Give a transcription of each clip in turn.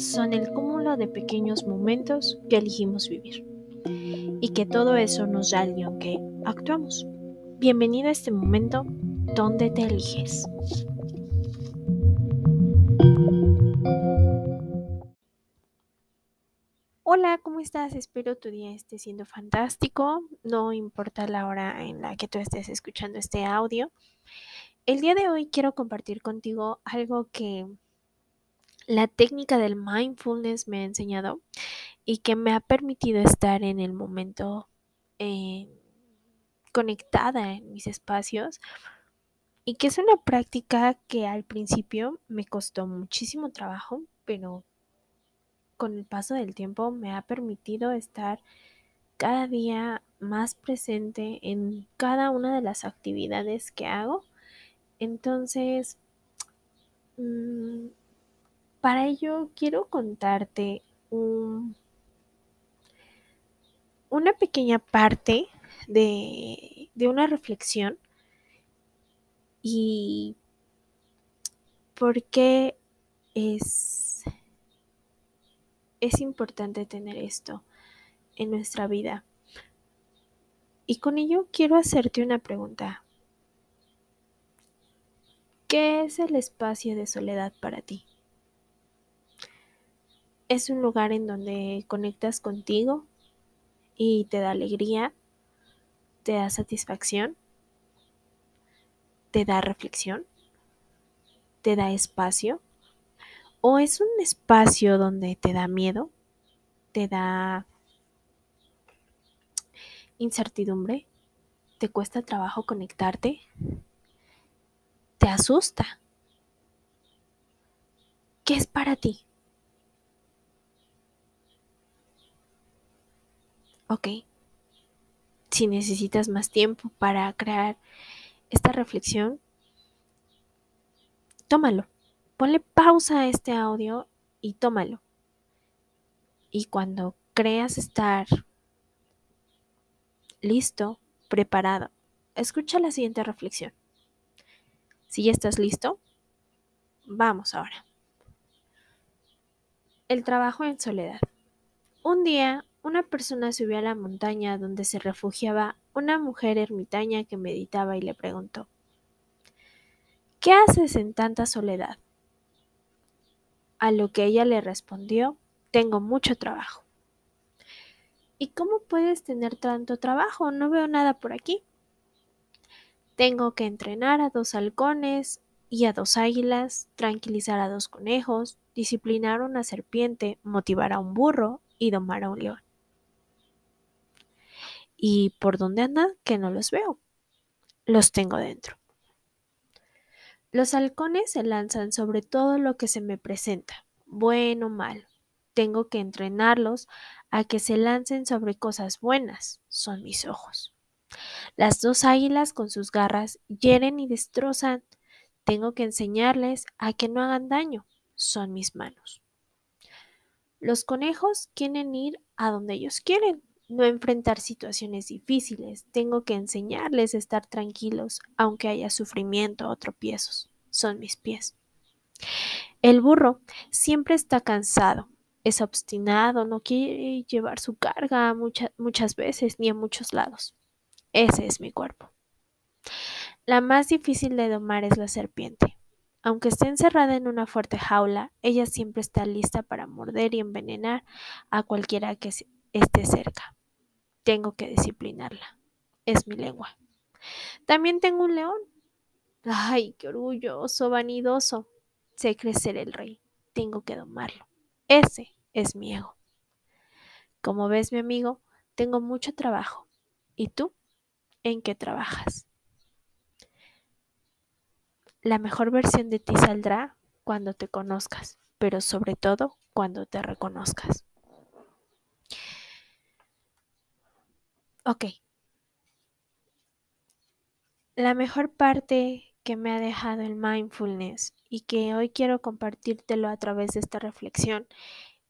son el cúmulo de pequeños momentos que elegimos vivir y que todo eso nos da el guion que actuamos. Bienvenido a este momento donde te eliges. Hola, ¿cómo estás? Espero tu día esté siendo fantástico. No importa la hora en la que tú estés escuchando este audio. El día de hoy quiero compartir contigo algo que la técnica del mindfulness me ha enseñado y que me ha permitido estar en el momento eh, conectada en mis espacios y que es una práctica que al principio me costó muchísimo trabajo, pero con el paso del tiempo me ha permitido estar cada día más presente en cada una de las actividades que hago. Entonces, mm, para ello quiero contarte una pequeña parte de, de una reflexión y por qué es, es importante tener esto en nuestra vida. Y con ello quiero hacerte una pregunta. ¿Qué es el espacio de soledad para ti? Es un lugar en donde conectas contigo y te da alegría, te da satisfacción, te da reflexión, te da espacio. O es un espacio donde te da miedo, te da incertidumbre, te cuesta trabajo conectarte, te asusta. ¿Qué es para ti? Ok. Si necesitas más tiempo para crear esta reflexión, tómalo. Ponle pausa a este audio y tómalo. Y cuando creas estar listo, preparado, escucha la siguiente reflexión. Si ya estás listo, vamos ahora. El trabajo en soledad. Un día una persona subió a la montaña donde se refugiaba una mujer ermitaña que meditaba y le preguntó, ¿Qué haces en tanta soledad? A lo que ella le respondió, tengo mucho trabajo. ¿Y cómo puedes tener tanto trabajo? No veo nada por aquí. Tengo que entrenar a dos halcones y a dos águilas, tranquilizar a dos conejos, disciplinar a una serpiente, motivar a un burro y domar a un león. ¿Y por dónde andan? Que no los veo. Los tengo dentro. Los halcones se lanzan sobre todo lo que se me presenta, bueno o malo. Tengo que entrenarlos a que se lancen sobre cosas buenas, son mis ojos. Las dos águilas con sus garras hieren y destrozan. Tengo que enseñarles a que no hagan daño, son mis manos. Los conejos quieren ir a donde ellos quieren, no enfrentar situaciones difíciles. Tengo que enseñarles a estar tranquilos, aunque haya sufrimiento o tropiezos. Son mis pies. El burro siempre está cansado, es obstinado, no quiere llevar su carga muchas veces ni a muchos lados. Ese es mi cuerpo. La más difícil de domar es la serpiente. Aunque esté encerrada en una fuerte jaula, ella siempre está lista para morder y envenenar a cualquiera que esté cerca. Tengo que disciplinarla. Es mi lengua. También tengo un león. Ay, qué orgulloso, vanidoso. Sé crecer el rey. Tengo que domarlo. Ese es mi ego. Como ves, mi amigo, tengo mucho trabajo. ¿Y tú? ¿En qué trabajas? La mejor versión de ti saldrá cuando te conozcas, pero sobre todo cuando te reconozcas. Ok. La mejor parte que me ha dejado el mindfulness y que hoy quiero compartírtelo a través de esta reflexión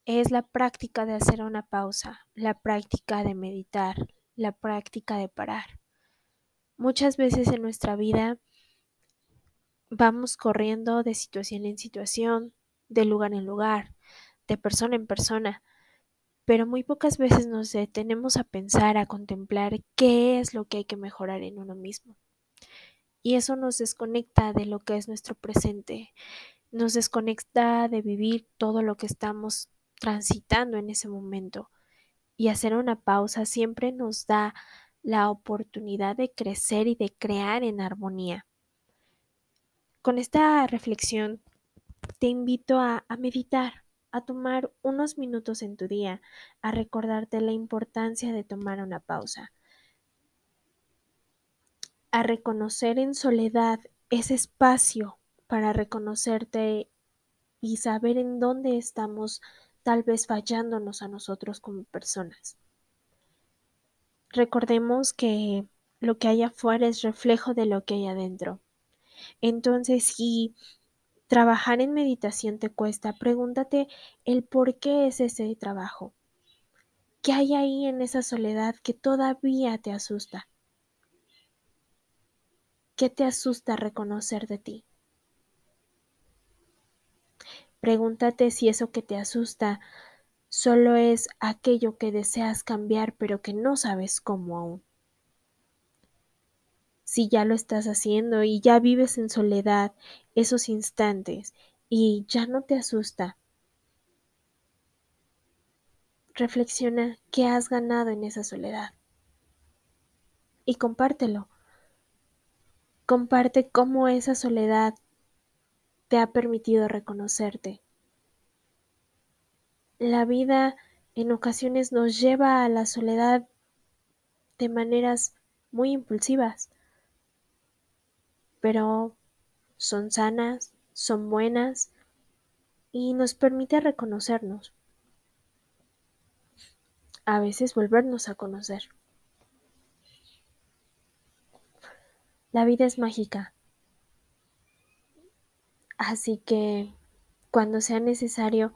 es la práctica de hacer una pausa, la práctica de meditar, la práctica de parar. Muchas veces en nuestra vida vamos corriendo de situación en situación, de lugar en lugar, de persona en persona, pero muy pocas veces nos detenemos a pensar, a contemplar qué es lo que hay que mejorar en uno mismo. Y eso nos desconecta de lo que es nuestro presente, nos desconecta de vivir todo lo que estamos transitando en ese momento. Y hacer una pausa siempre nos da la oportunidad de crecer y de crear en armonía. Con esta reflexión te invito a, a meditar, a tomar unos minutos en tu día, a recordarte la importancia de tomar una pausa, a reconocer en soledad ese espacio para reconocerte y saber en dónde estamos tal vez fallándonos a nosotros como personas. Recordemos que lo que hay afuera es reflejo de lo que hay adentro. Entonces, si trabajar en meditación te cuesta, pregúntate el por qué es ese trabajo. ¿Qué hay ahí en esa soledad que todavía te asusta? ¿Qué te asusta reconocer de ti? Pregúntate si eso que te asusta solo es aquello que deseas cambiar pero que no sabes cómo aún. Si ya lo estás haciendo y ya vives en soledad esos instantes y ya no te asusta, reflexiona qué has ganado en esa soledad y compártelo. Comparte cómo esa soledad te ha permitido reconocerte. La vida en ocasiones nos lleva a la soledad de maneras muy impulsivas, pero son sanas, son buenas y nos permite reconocernos. A veces volvernos a conocer. La vida es mágica Así que, cuando sea necesario,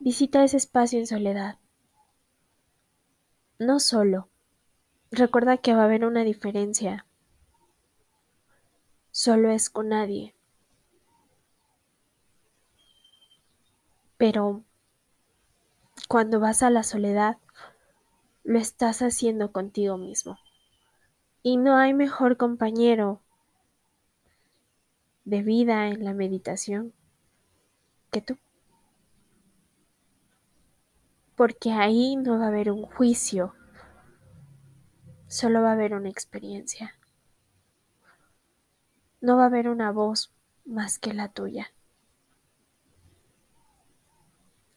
visita ese espacio en soledad. No solo. Recuerda que va a haber una diferencia. Solo es con nadie. Pero cuando vas a la soledad, lo estás haciendo contigo mismo. Y no hay mejor compañero de vida en la meditación que tú. Porque ahí no va a haber un juicio, solo va a haber una experiencia. No va a haber una voz más que la tuya.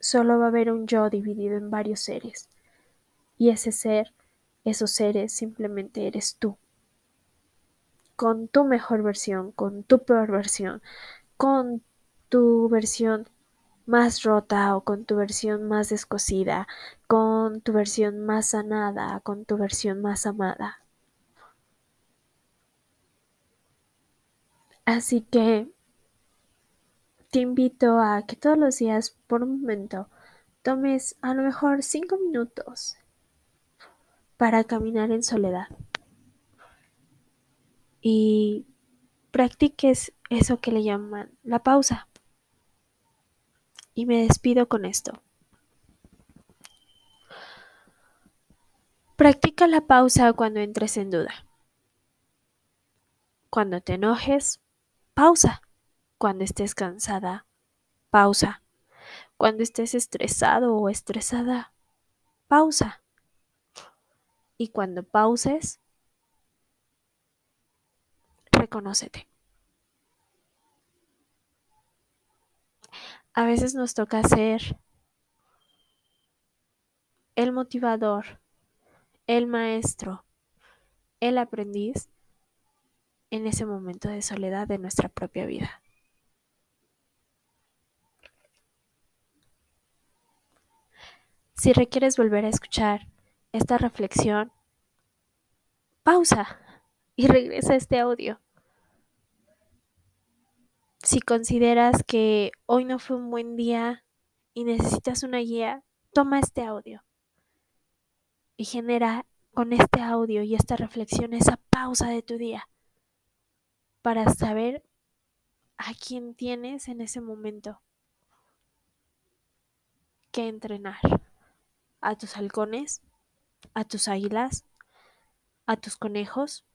Solo va a haber un yo dividido en varios seres. Y ese ser, esos seres simplemente eres tú con tu mejor versión, con tu peor versión, con tu versión más rota o con tu versión más descosida, con tu versión más sanada, con tu versión más amada. Así que te invito a que todos los días, por un momento, tomes a lo mejor cinco minutos para caminar en soledad y practiques eso que le llaman la pausa. Y me despido con esto. Practica la pausa cuando entres en duda. Cuando te enojes, pausa. Cuando estés cansada, pausa. Cuando estés estresado o estresada, pausa. Y cuando pauses, reconócete. A veces nos toca ser el motivador, el maestro, el aprendiz en ese momento de soledad de nuestra propia vida. Si requieres volver a escuchar esta reflexión, pausa y regresa este audio. Si consideras que hoy no fue un buen día y necesitas una guía, toma este audio y genera con este audio y esta reflexión esa pausa de tu día para saber a quién tienes en ese momento. ¿Qué entrenar? ¿A tus halcones? ¿A tus águilas? ¿A tus conejos?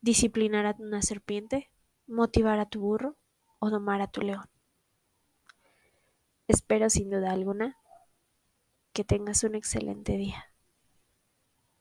¿Disciplinar a una serpiente? ¿Motivar a tu burro? ¿O domar a tu león? Espero sin duda alguna que tengas un excelente día.